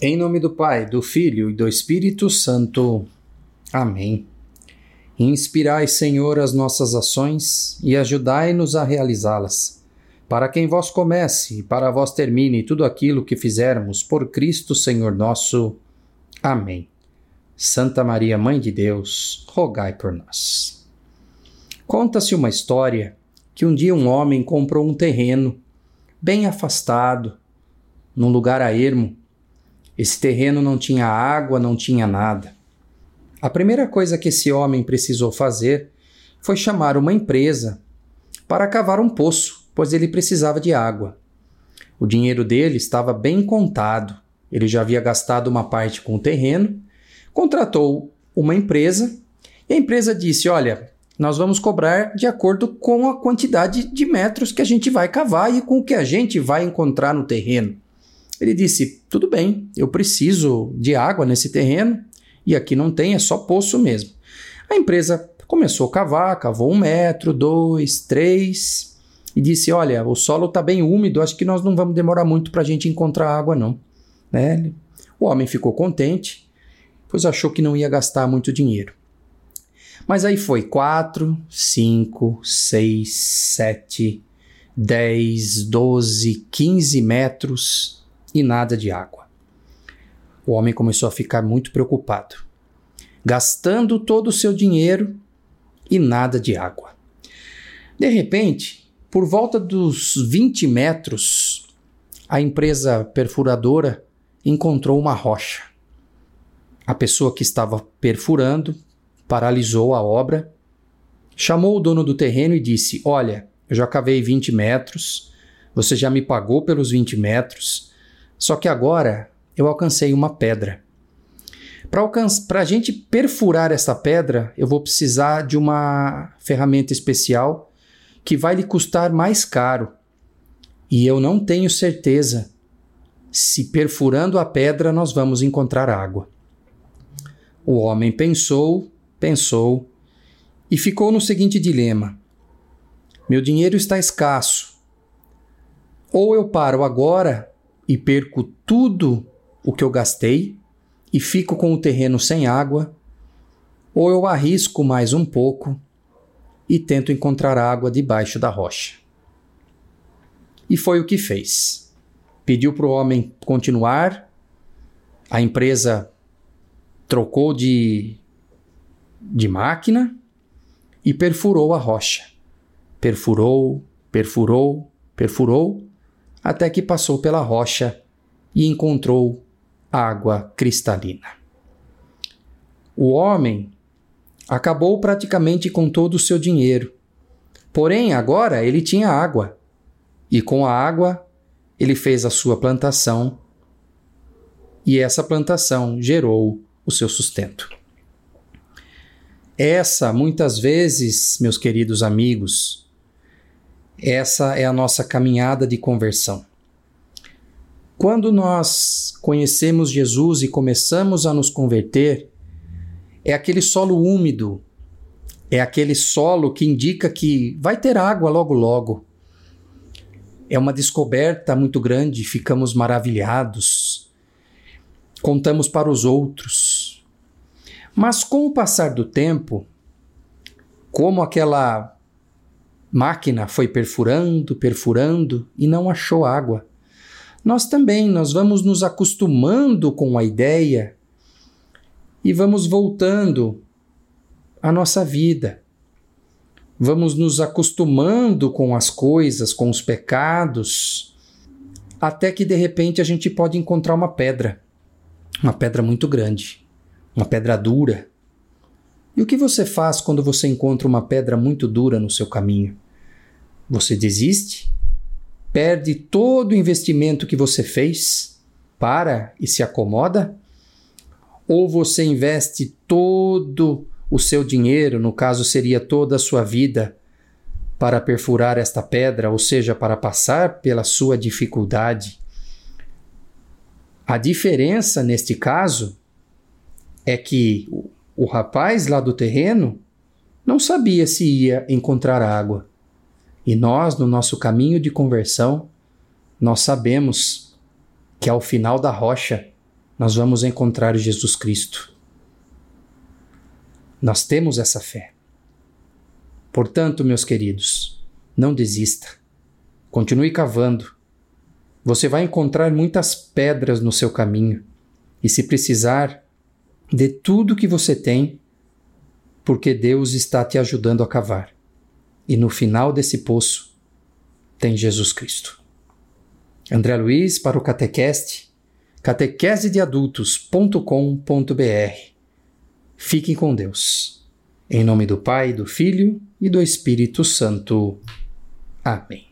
Em nome do Pai, do Filho e do Espírito Santo. Amém. Inspirai, Senhor, as nossas ações e ajudai-nos a realizá-las. Para quem vós comece e para vós termine tudo aquilo que fizermos por Cristo, Senhor nosso. Amém. Santa Maria, Mãe de Deus, rogai por nós. Conta-se uma história que um dia um homem comprou um terreno bem afastado, num lugar a ermo, esse terreno não tinha água, não tinha nada. A primeira coisa que esse homem precisou fazer foi chamar uma empresa para cavar um poço, pois ele precisava de água. O dinheiro dele estava bem contado. Ele já havia gastado uma parte com o terreno, contratou uma empresa e a empresa disse: Olha, nós vamos cobrar de acordo com a quantidade de metros que a gente vai cavar e com o que a gente vai encontrar no terreno. Ele disse: Tudo bem, eu preciso de água nesse terreno e aqui não tem, é só poço mesmo. A empresa começou a cavar, cavou um metro, dois, três e disse: Olha, o solo está bem úmido, acho que nós não vamos demorar muito para a gente encontrar água, não. Né? O homem ficou contente, pois achou que não ia gastar muito dinheiro. Mas aí foi quatro, cinco, seis, sete, dez, doze, quinze metros e nada de água. O homem começou a ficar muito preocupado, gastando todo o seu dinheiro e nada de água. De repente, por volta dos 20 metros, a empresa perfuradora encontrou uma rocha. A pessoa que estava perfurando paralisou a obra, chamou o dono do terreno e disse: Olha, eu já cavei 20 metros, você já me pagou pelos 20 metros, só que agora eu alcancei uma pedra. Para a gente perfurar essa pedra, eu vou precisar de uma ferramenta especial que vai lhe custar mais caro. E eu não tenho certeza se perfurando a pedra nós vamos encontrar água. O homem pensou, pensou e ficou no seguinte dilema: Meu dinheiro está escasso. Ou eu paro agora e perco tudo o que eu gastei e fico com o terreno sem água, ou eu arrisco mais um pouco e tento encontrar água debaixo da rocha. E foi o que fez. Pediu para o homem continuar, a empresa trocou de, de máquina e perfurou a rocha. Perfurou, perfurou, perfurou até que passou pela rocha e encontrou água cristalina. O homem acabou praticamente com todo o seu dinheiro. Porém, agora ele tinha água, e com a água ele fez a sua plantação, e essa plantação gerou o seu sustento. Essa, muitas vezes, meus queridos amigos, essa é a nossa caminhada de conversão. Quando nós conhecemos Jesus e começamos a nos converter, é aquele solo úmido, é aquele solo que indica que vai ter água logo logo. É uma descoberta muito grande, ficamos maravilhados, contamos para os outros. Mas com o passar do tempo, como aquela máquina foi perfurando, perfurando e não achou água. Nós também, nós vamos nos acostumando com a ideia e vamos voltando à nossa vida. Vamos nos acostumando com as coisas, com os pecados, até que de repente a gente pode encontrar uma pedra, uma pedra muito grande, uma pedra dura, e o que você faz quando você encontra uma pedra muito dura no seu caminho? Você desiste? Perde todo o investimento que você fez? Para e se acomoda? Ou você investe todo o seu dinheiro, no caso seria toda a sua vida, para perfurar esta pedra, ou seja, para passar pela sua dificuldade? A diferença neste caso é que o rapaz lá do terreno não sabia se ia encontrar água. E nós, no nosso caminho de conversão, nós sabemos que ao final da rocha nós vamos encontrar Jesus Cristo. Nós temos essa fé. Portanto, meus queridos, não desista. Continue cavando. Você vai encontrar muitas pedras no seu caminho. E se precisar, dê tudo que você tem, porque Deus está te ajudando a cavar. E no final desse poço tem Jesus Cristo. André Luiz para o Catequeste, catequesedeadultos.com.br. Fiquem com Deus. Em nome do Pai, do Filho e do Espírito Santo. Amém.